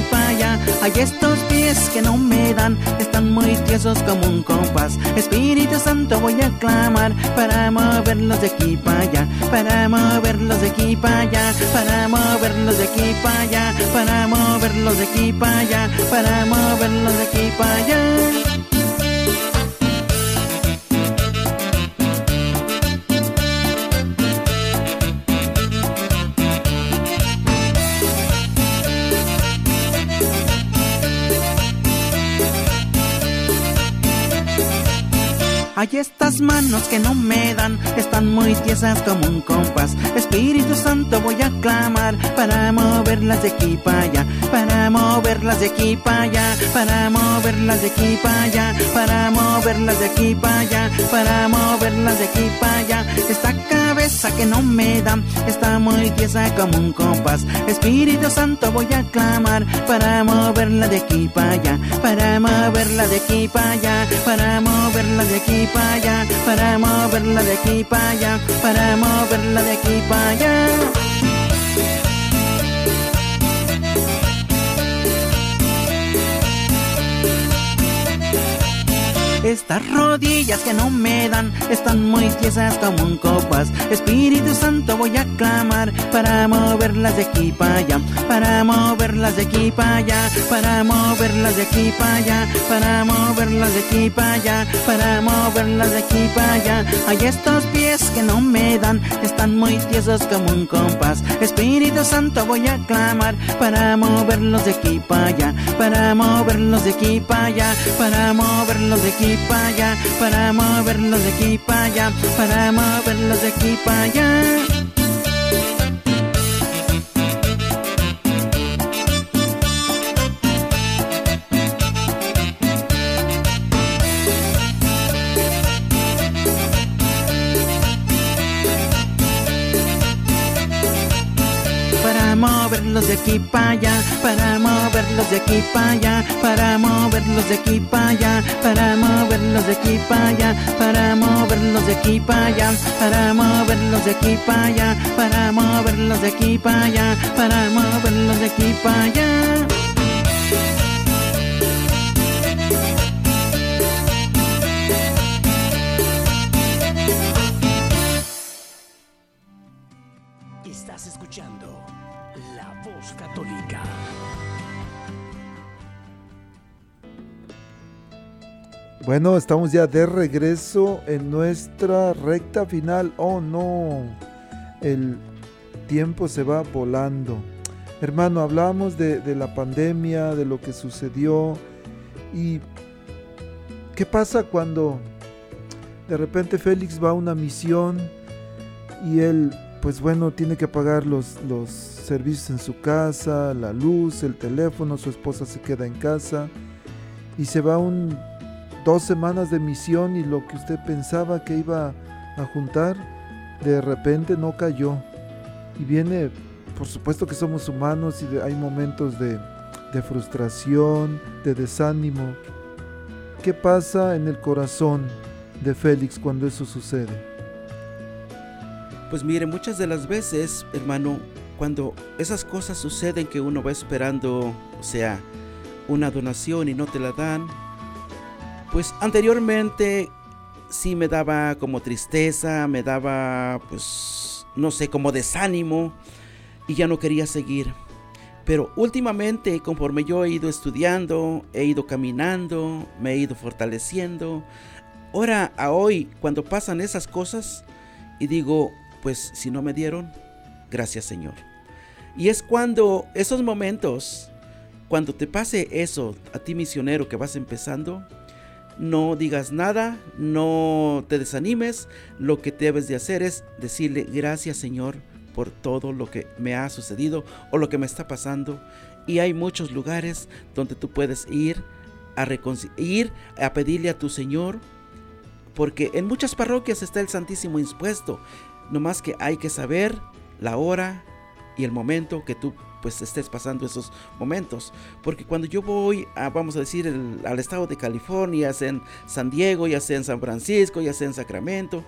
S4: Hay estos pies que no me dan, están muy tiesos como un compás. Espíritu Santo voy a clamar para moverlos de aquí para allá, para moverlos de aquí para allá, para moverlos de aquí para allá, para moverlos de aquí para allá, para moverlos de aquí para allá. Hay estas manos que no me dan, están muy tiesas como un compás. Espíritu Santo voy a clamar para moverlas de aquí para allá, para moverlas de aquí para allá, para moverlas de aquí para allá, para moverlas de aquí para allá, moverlas de aquí. Esta cabeza que no me dan, está muy tiesa como un compás. Espíritu Santo voy a clamar para moverla de aquí para allá, para moverla de aquí para allá, para moverla de aquí para allá, para moverla de aquí para allá, para moverla de aquí para allá. Estas rodillas que no me dan están muy tiesas como un copas. Espíritu Santo voy a clamar para moverlas de aquí para allá, para moverlas de aquí para allá, para moverlas de aquí para allá, para moverlas de aquí para allá, para moverlas de aquí para allá. Hay estos pies que no me dan, están muy tiesos como un compás. Espíritu Santo voy a clamar para moverlos de para para moverlos de aquí para allá, para moverlos de aquí para allá, para moverlos de aquí para allá, para moverlos de aquí para allá. Moverlos de para allá, para moverlos de aquí para allá, para moverlos de aquí para allá, para moverlos de aquí para allá, para moverlos de aquí para allá, para moverlos de aquí para allá, para moverlos de aquí para allá, para moverlos de aquí para allá.
S2: Bueno, estamos ya de regreso en nuestra recta final. Oh no, el tiempo se va volando. Hermano, hablamos de, la pandemia, de lo que sucedió y qué pasa cuando de repente Félix va a una misión y él, pues bueno, tiene que pagar los, los servicios en su casa, la luz, el teléfono, su esposa se queda en casa y se va un dos semanas de misión y lo que usted pensaba que iba a juntar, de repente no cayó. Y viene, por supuesto que somos humanos y hay momentos de, de frustración, de desánimo. ¿Qué pasa en el corazón de Félix cuando eso sucede?
S3: Pues mire, muchas de las veces, hermano, cuando esas cosas suceden que uno va esperando, o sea, una donación y no te la dan, pues anteriormente sí me daba como tristeza, me daba, pues, no sé, como desánimo y ya no quería seguir. Pero últimamente, conforme yo he ido estudiando, he ido caminando, me he ido fortaleciendo, ahora a hoy, cuando pasan esas cosas, y digo, pues si no me dieron, gracias Señor. Y es cuando esos momentos, cuando te pase eso a ti misionero que vas empezando, no digas nada, no te desanimes, lo que debes de hacer es decirle gracias Señor por todo lo que me ha sucedido o lo que me está pasando. Y hay muchos lugares donde tú puedes ir a, ir a pedirle a tu Señor, porque en muchas parroquias está el Santísimo expuesto, nomás que hay que saber la hora y el momento que tú pues estés pasando esos momentos. Porque cuando yo voy a, vamos a decir, al estado de California, ya sea en San Diego, ya sea en San Francisco, ya sea en Sacramento,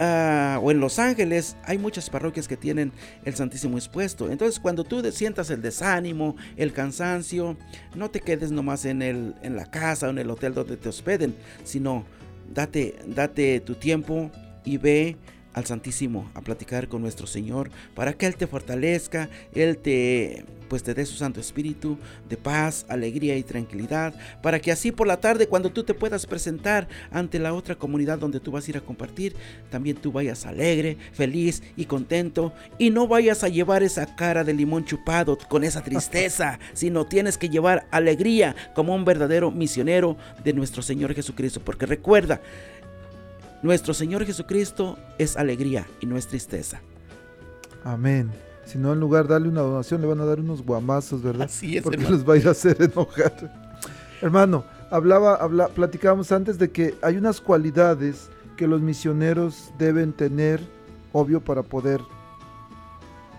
S3: ah, o en Los Ángeles, hay muchas parroquias que tienen el Santísimo expuesto. Entonces, cuando tú sientas el desánimo, el cansancio, no te quedes nomás en, el, en la casa o en el hotel donde te hospeden, sino date, date tu tiempo y ve al Santísimo a platicar con nuestro Señor para que Él te fortalezca, Él te pues te dé su Santo Espíritu de paz, alegría y tranquilidad, para que así por la tarde cuando tú te puedas presentar ante la otra comunidad donde tú vas a ir a compartir, también tú vayas alegre, feliz y contento y no vayas a llevar esa cara de limón chupado con esa tristeza, sino tienes que llevar alegría como un verdadero misionero de nuestro Señor Jesucristo, porque recuerda, Nuestro Señor Jesucristo es alegría y no es tristeza.
S2: Amén. Si no, en lugar de darle una donación, le van a dar unos guamazos, ¿verdad?
S3: Así es,
S2: Porque
S3: hermano.
S2: los va a ir a hacer enojar. Hermano, hablaba, habla, platicábamos antes de que hay unas cualidades que los misioneros deben tener, obvio, para poder,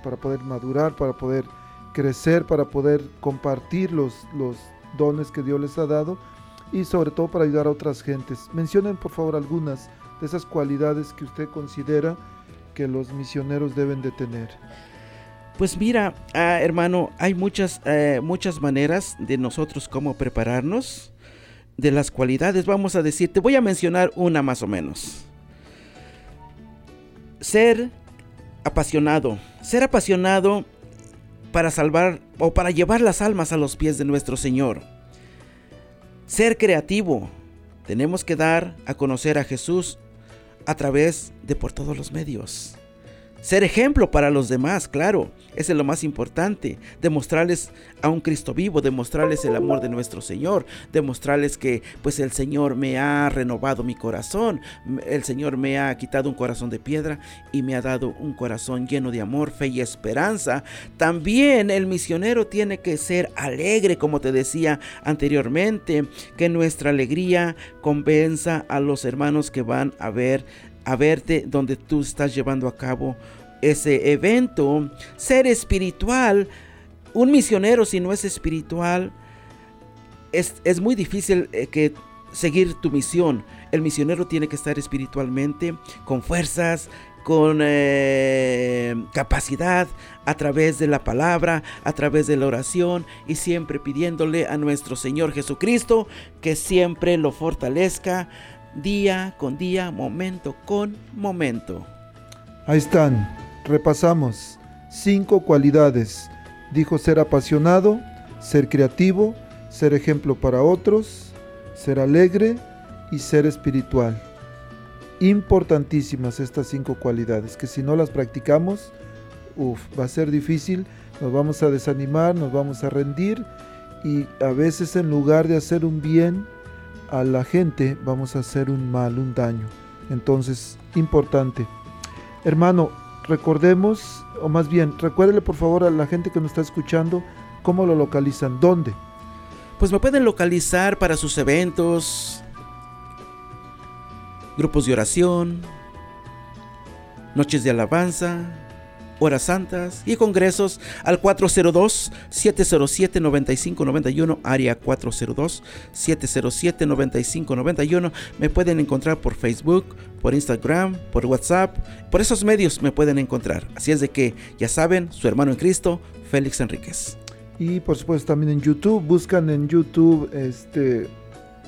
S2: para poder madurar, para poder crecer, para poder compartir los, los dones que Dios les ha dado y sobre todo para ayudar a otras gentes. Mencionen por favor algunas esas cualidades que usted considera que los misioneros deben de tener.
S3: Pues mira, ah, hermano, hay muchas, eh, muchas maneras de nosotros cómo prepararnos. De las cualidades, vamos a decir, te voy a mencionar una más o menos. Ser apasionado. Ser apasionado para salvar o para llevar las almas a los pies de nuestro Señor. Ser creativo. Tenemos que dar a conocer a Jesús a través de por todos los medios. Ser ejemplo para los demás, claro, ese es lo más importante. Demostrarles a un Cristo vivo, demostrarles el amor de nuestro Señor, demostrarles que pues el Señor me ha renovado mi corazón, el Señor me ha quitado un corazón de piedra y me ha dado un corazón lleno de amor, fe y esperanza. También el misionero tiene que ser alegre, como te decía anteriormente, que nuestra alegría convenza a los hermanos que van a ver a verte donde tú estás llevando a cabo ese evento. Ser espiritual. Un misionero si no es espiritual es, es muy difícil eh, que seguir tu misión. El misionero tiene que estar espiritualmente con fuerzas, con eh, capacidad a través de la palabra, a través de la oración y siempre pidiéndole a nuestro Señor Jesucristo que siempre lo fortalezca día con día, momento con momento.
S2: Ahí están, repasamos. Cinco cualidades. Dijo ser apasionado, ser creativo, ser ejemplo para otros, ser alegre y ser espiritual. Importantísimas estas cinco cualidades, que si no las practicamos, uf, va a ser difícil, nos vamos a desanimar, nos vamos a rendir y a veces en lugar de hacer un bien, a la gente vamos a hacer un mal, un daño. Entonces, importante. Hermano, recordemos, o más bien, recuérdele por favor a la gente que nos está escuchando cómo lo localizan, dónde.
S3: Pues me pueden localizar para sus eventos, grupos de oración, noches de alabanza, horas santas y congresos al 402-707-9591, área 402-707-9591. Me pueden encontrar por Facebook, por Instagram, por WhatsApp, por esos medios me pueden encontrar. Así es de que ya saben, su hermano en Cristo, Félix Enríquez.
S2: Y por supuesto también en YouTube, buscan en YouTube este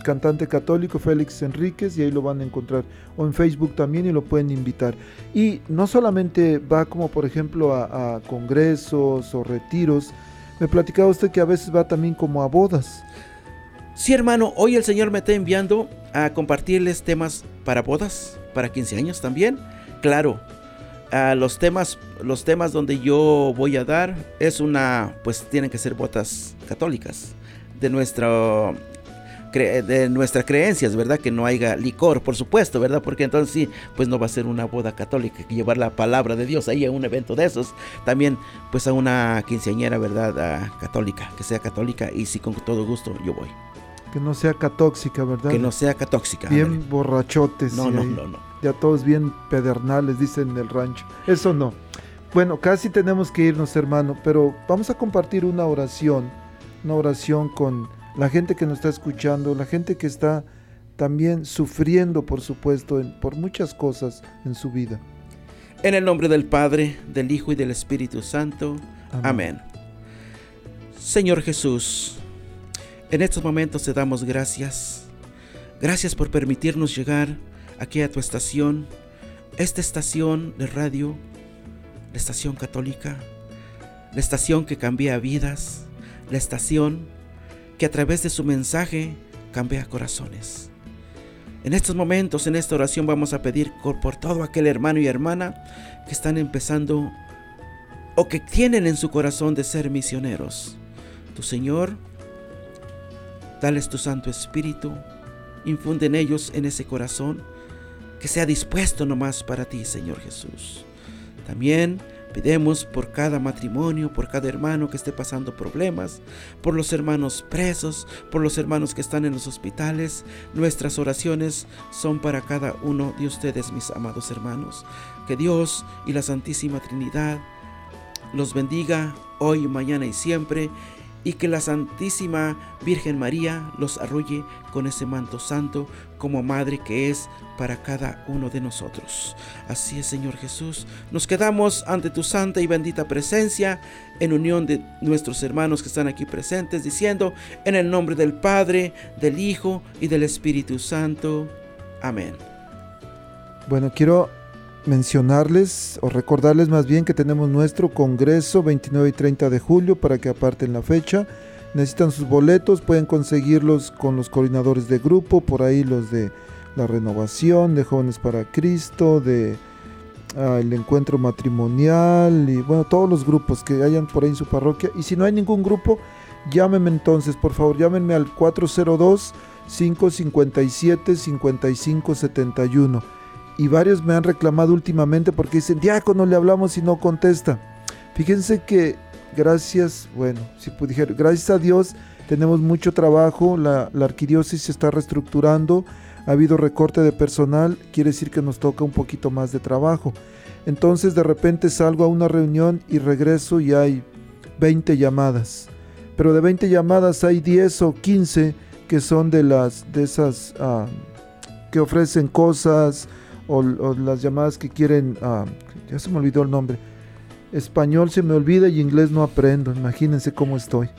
S2: cantante católico Félix Enríquez y ahí lo van a encontrar. O en Facebook también y lo pueden invitar. Y no solamente va como por ejemplo a, congresos o retiros, me platicaba usted que a veces va también como a bodas.
S3: Sí, hermano, hoy el Señor me está enviando a compartirles temas para bodas, para 15 años también. Claro, los temas, los temas donde yo voy a dar es una, pues tienen que ser bodas católicas de nuestra de nuestras creencias, ¿verdad? Que no haya licor, por supuesto, ¿verdad? Porque entonces sí, pues no va a ser una boda católica, que llevar la palabra de Dios ahí a un evento de esos. También, pues a una quinceañera, ¿verdad? A católica, que sea católica y sí, con todo gusto yo voy.
S2: Que no sea catóxica, ¿verdad?
S3: Que no sea catóxica.
S2: Bien borrachotes.
S3: No, no, no, no.
S2: Ya todos bien pedernales, dicen en el rancho. Eso no. Bueno, casi tenemos que irnos, hermano, pero vamos a compartir una oración, una oración con la gente que nos está escuchando, la gente que está también sufriendo, por supuesto, en- por muchas cosas en su vida.
S3: En el nombre del Padre, del Hijo y del Espíritu Santo. Amén. Señor Jesús, en estos momentos te damos gracias. Gracias por permitirnos llegar aquí a tu estación, esta estación de radio, la estación católica, la estación que cambia vidas, la estación que a través de su mensaje cambia corazones. En estos momentos, en esta oración, vamos a pedir por todo aquel hermano y hermana que están empezando o que tienen en su corazón de ser misioneros. Tu Señor, dales tu Santo Espíritu, infunde en ellos, en ese corazón, que sea dispuesto nomás para ti, Señor Jesús. También Pidemos por cada matrimonio, por cada hermano que esté pasando problemas, por los hermanos presos, por los hermanos que están en los hospitales. Nuestras oraciones son para cada uno de ustedes, mis amados hermanos. Que Dios y la Santísima Trinidad los bendiga hoy, mañana y siempre y que la Santísima Virgen María los arrulle con ese manto santo como madre que es para cada uno de nosotros. Así es, Señor Jesús, nos quedamos ante tu santa y bendita presencia en unión de nuestros hermanos que están aquí presentes, diciendo en el nombre del Padre, del Hijo y del Espíritu Santo. Amén.
S2: Bueno, quiero mencionarles o recordarles más bien que tenemos nuestro congreso 29 y 30 de julio para que aparten la fecha. Necesitan sus boletos, pueden conseguirlos con los coordinadores de grupo, por ahí los de la renovación, de jóvenes para Cristo, de ah, el encuentro matrimonial y bueno, todos los grupos que hayan por ahí en su parroquia. Y si no hay ningún grupo, llámenme entonces, por favor, llámenme al 402 557 5571 y varios me han reclamado últimamente porque dicen, diácono, le hablamos y no contesta. Fíjense que gracias, bueno, si pudiera, gracias a Dios tenemos mucho trabajo, la, la arquidiócesis se está reestructurando, ha habido recorte de personal, quiere decir que nos toca un poquito más de trabajo. Entonces de repente salgo a una reunión y regreso y hay 20 llamadas. Pero de 20 llamadas hay 10 o 15 que son de las de esas ah, que ofrecen cosas, o, las llamadas que quieren, ah, ya se me olvidó el nombre, español se me olvida y inglés no aprendo, imagínense cómo estoy.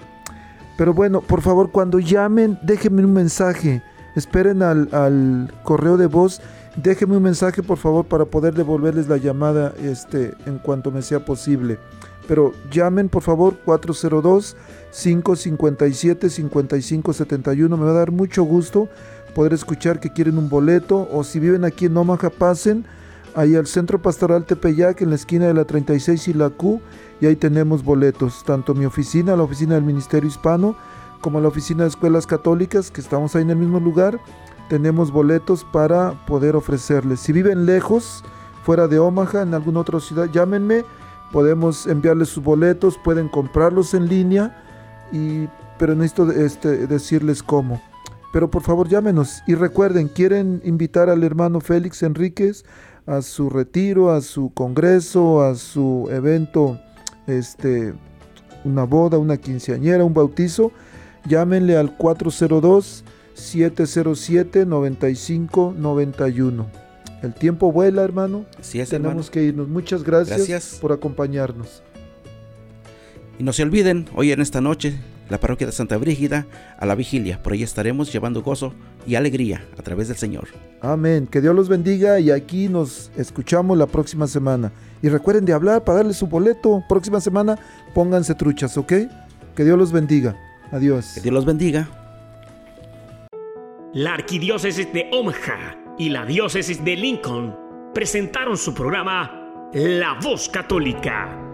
S2: Pero bueno, por favor, cuando llamen, déjenme un mensaje, esperen al, correo de voz, déjenme un mensaje por favor para poder devolverles la llamada este, en cuanto me sea posible. Pero llamen por favor 402 557 5571, me va a dar mucho gusto poder escuchar que quieren un boleto o si viven aquí en Omaha pasen ahí al Centro Pastoral Tepeyac en la esquina de la 36 y la Q y ahí tenemos boletos, tanto mi oficina, la oficina del Ministerio Hispano, como la oficina de Escuelas Católicas, que estamos ahí en el mismo lugar, tenemos boletos para poder ofrecerles. Si viven lejos, fuera de Omaha, en alguna otra ciudad, llámenme, podemos enviarles sus boletos, pueden comprarlos en línea, y, pero necesito este, decirles cómo. Pero por favor llámenos y recuerden, quieren invitar al hermano Félix Enríquez a su retiro, a su congreso, a su evento, este, una boda, una quinceañera, un bautizo, llámenle al 402 707 9591. El tiempo vuela, hermano.
S3: Así es,
S2: Tenemos que irnos. Muchas gracias, gracias por acompañarnos.
S3: Y no se olviden, hoy en esta noche la parroquia de Santa Brígida, a la vigilia. Por ahí estaremos llevando gozo y alegría a través del Señor.
S2: Amén. Que Dios los bendiga y aquí nos escuchamos la próxima semana. Y recuerden de hablar para darle su boleto. Próxima semana pónganse truchas, ¿ok? Que Dios los bendiga. Adiós.
S3: Que Dios los bendiga.
S1: La arquidiócesis de Omaha y la diócesis de Lincoln presentaron su programa La Voz Católica